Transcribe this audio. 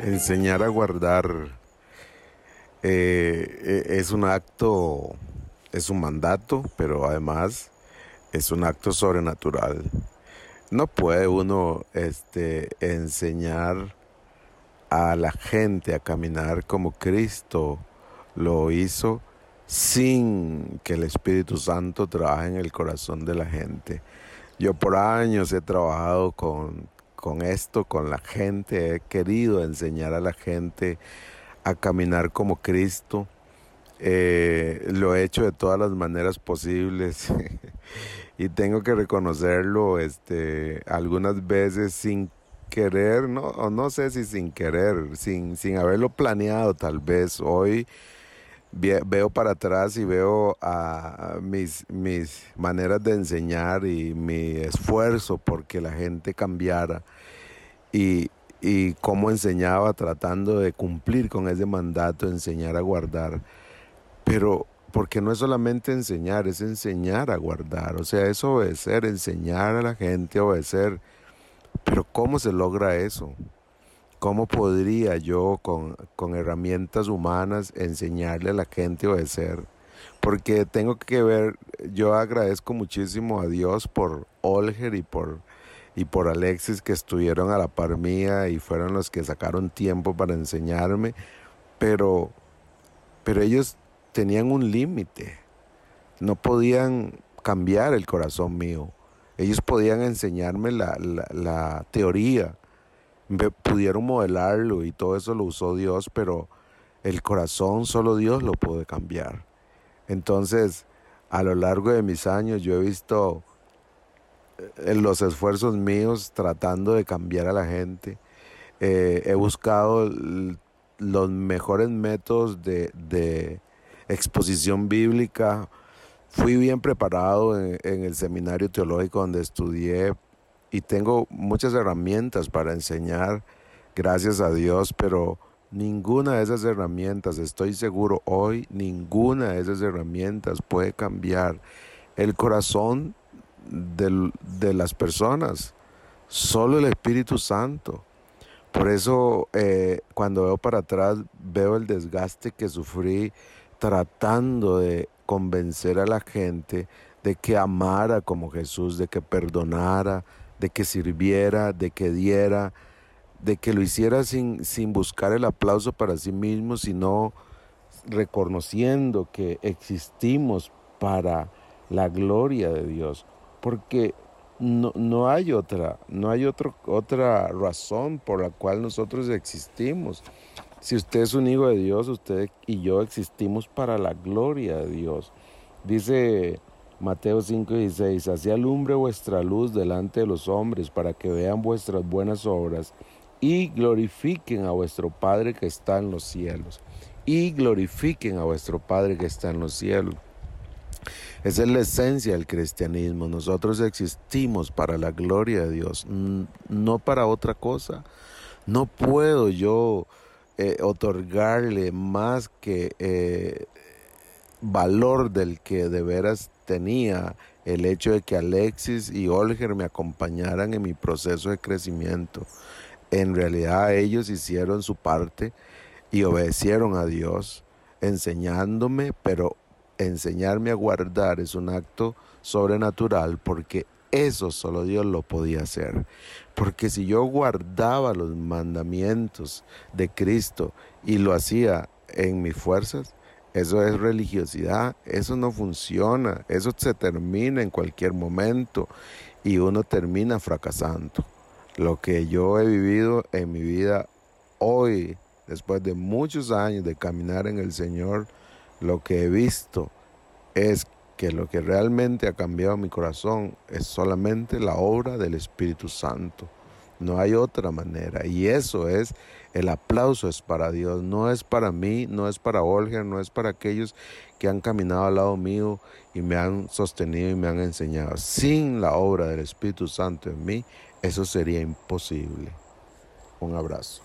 Enseñar a guardar eh, eh, es un acto, es un mandato, pero además es un acto sobrenatural. No puede uno este, enseñar a la gente a caminar como Cristo lo hizo sin que el Espíritu Santo trabaje en el corazón de la gente. Yo por años he trabajado con, con esto, con la gente, he querido enseñar a la gente a caminar como Cristo. Eh, lo he hecho de todas las maneras posibles y tengo que reconocerlo este, algunas veces sin querer, no, o no sé si sin querer, sin, sin haberlo planeado tal vez. Hoy veo para atrás y veo a mis, mis maneras de enseñar y mi esfuerzo porque la gente cambiara y, y cómo enseñaba tratando de cumplir con ese mandato, enseñar a guardar. Pero porque no es solamente enseñar, es enseñar a guardar, o sea, es obedecer, enseñar a la gente a obedecer. Pero ¿cómo se logra eso? ¿Cómo podría yo con, con, herramientas humanas enseñarle a la gente a obedecer? Porque tengo que ver, yo agradezco muchísimo a Dios por Olger y por, y por Alexis que estuvieron a la par mía y fueron los que sacaron tiempo para enseñarme, pero, pero ellos tenían un límite, no podían cambiar el corazón mío, ellos podían enseñarme la, la, la teoría, pudieron modelarlo y todo eso lo usó Dios, pero el corazón solo Dios lo puede cambiar. Entonces, a lo largo de mis años yo he visto eh, los esfuerzos míos tratando de cambiar a la gente. Eh, he buscado los mejores métodos de, exposición bíblica. Fui bien preparado en el seminario teológico donde estudié y tengo muchas herramientas para enseñar, gracias a Dios, pero ninguna de esas herramientas, estoy seguro hoy, ninguna de esas herramientas puede cambiar el corazón de, de las personas, solo el Espíritu Santo. Por eso eh, cuando veo para atrás veo el desgaste que sufrí tratando de convencer a la gente de que amara como Jesús, de que perdonara, de que sirviera, de que diera, de que lo hiciera sin, sin buscar el aplauso para sí mismo, sino reconociendo que existimos para la gloria de Dios, porque no, no hay otra, no hay otro, otra razón por la cual nosotros existimos. Si usted es un hijo de Dios, usted y yo existimos para la gloria de Dios. Dice Mateo 5:16, así alumbre vuestra luz delante de los hombres para que vean vuestras buenas obras y glorifiquen a vuestro Padre que está en los cielos. Y glorifiquen a vuestro Padre que está en los cielos. Esa es la esencia del cristianismo. Nosotros existimos para la gloria de Dios, no para otra cosa. No puedo yo eh, otorgarle más que eh, valor del que de veras tenía el hecho de que Alexis y Olger me acompañaran en mi proceso de crecimiento. En realidad ellos hicieron su parte y obedecieron a Dios, enseñándome, pero enseñarme a guardar es un acto sobrenatural porque eso solo Dios lo podía hacer. Porque si yo guardaba los mandamientos de Cristo y lo hacía en mis fuerzas, eso es religiosidad, eso no funciona, eso se termina en cualquier momento y uno termina fracasando. Lo que yo he vivido en mi vida hoy, después de muchos años de caminar en el Señor, lo que he visto es que lo que realmente ha cambiado mi corazón es solamente la obra del Espíritu Santo. No hay otra manera. Y eso es, el aplauso es para Dios, no es para mí, no es para Olga, no es para aquellos que han caminado al lado mío y me han sostenido y me han enseñado. Sin la obra del Espíritu Santo en mí, eso sería imposible. Un abrazo.